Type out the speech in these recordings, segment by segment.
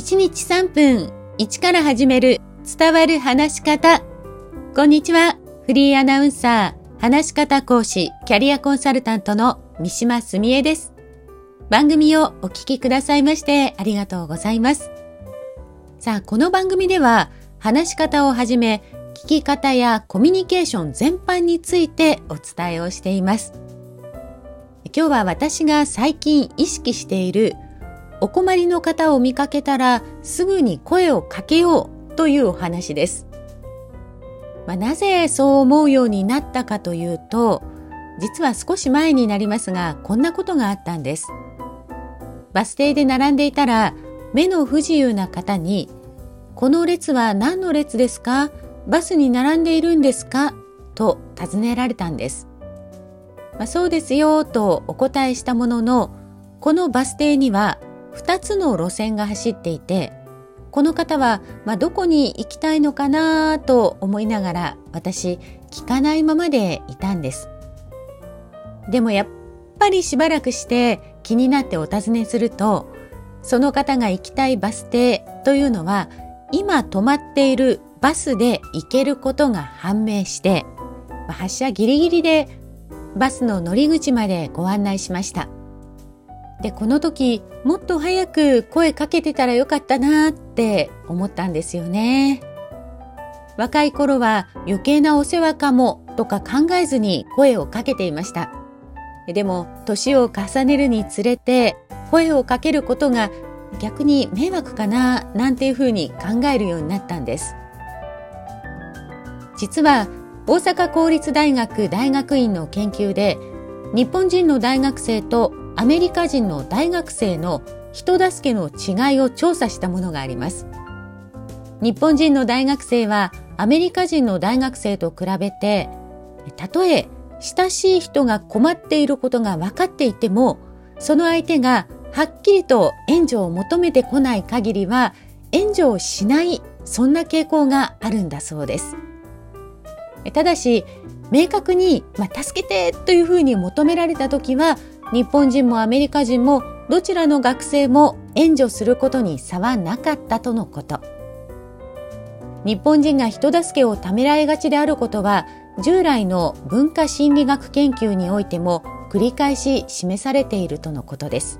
1日3分1から始める伝わる話し方。こんにちは。フリーアナウンサー、話し方講師、キャリアコンサルタントの三島澄江です。番組をお聞きくださいましてありがとうございます。さあ、この番組では話し方をはじめ聞き方やコミュニケーション全般についてお伝えをしています。今日は私が最近意識しているお困りの方を見かけたらすぐに声をかけようというお話です。まあ、なぜそう思うようになったかというと、実は少し前になりますが、こんなことがあったんです。バス停で並んでいたら、目の不自由な方に、この列は何の列ですか？バスに並んでいるんですか？と尋ねられたんです。まあ、そうですよとお答えしたものの、このバス停には2つの路線が走っていてこの方は、まあ、どこに行きたいのかなと思いながら私聞かないままでいたんですでもやっぱりしばらくして気になってお尋ねするとその方が行きたいバス停というのは今止まっているバスで行けることが判明して発車ギリギリでバスの乗り口までご案内しました。で、この時、もっと早く声かけてたらよかったなって思ったんですよね。若い頃は余計なお世話かもとか考えずに声をかけていました。でも、年を重ねるにつれて声をかけることが逆に迷惑かななんていうふうに考えるようになったんです。実は大阪公立大学大学院の研究で日本人の大学生とアメリカ人の大学生の人助けの違いを調査したものがあります。日本人の大学生はアメリカ人の大学生と比べて、たとえ親しい人が困っていることが分かっていても、その相手がはっきりと援助を求めてこない限りは援助をしない、そんな傾向があるんだそうです。ただし、明確に、まあ、助けてというふうに求められた時は日本人もアメリカ人もどちらの学生も援助することに差はなかったとのこと。日本人が人助けをためらいがちであることは従来の文化心理学研究においても繰り返し示されているとのことです。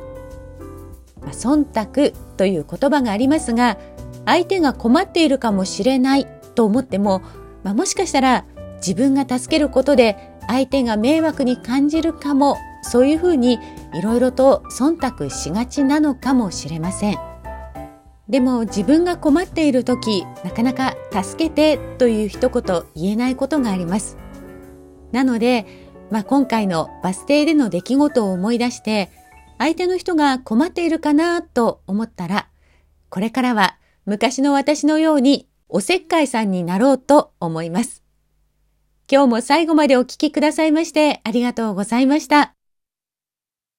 まあ、忖度という言葉がありますが相手が困っているかもしれないと思っても、まあ、もしかしたら自分が助けることで相手が迷惑に感じるかもそういうふうにいろいろと忖度しがちなのかもしれません。でも自分が困っている時、なかなか助けてという一言言えないことがあります。なので、まあ、今回のバス停での出来事を思い出して、相手の人が困っているかなと思ったら、これからは昔の私のようにおせっかいさんになろうと思います。今日も最後までお聴きくださいましてありがとうございました。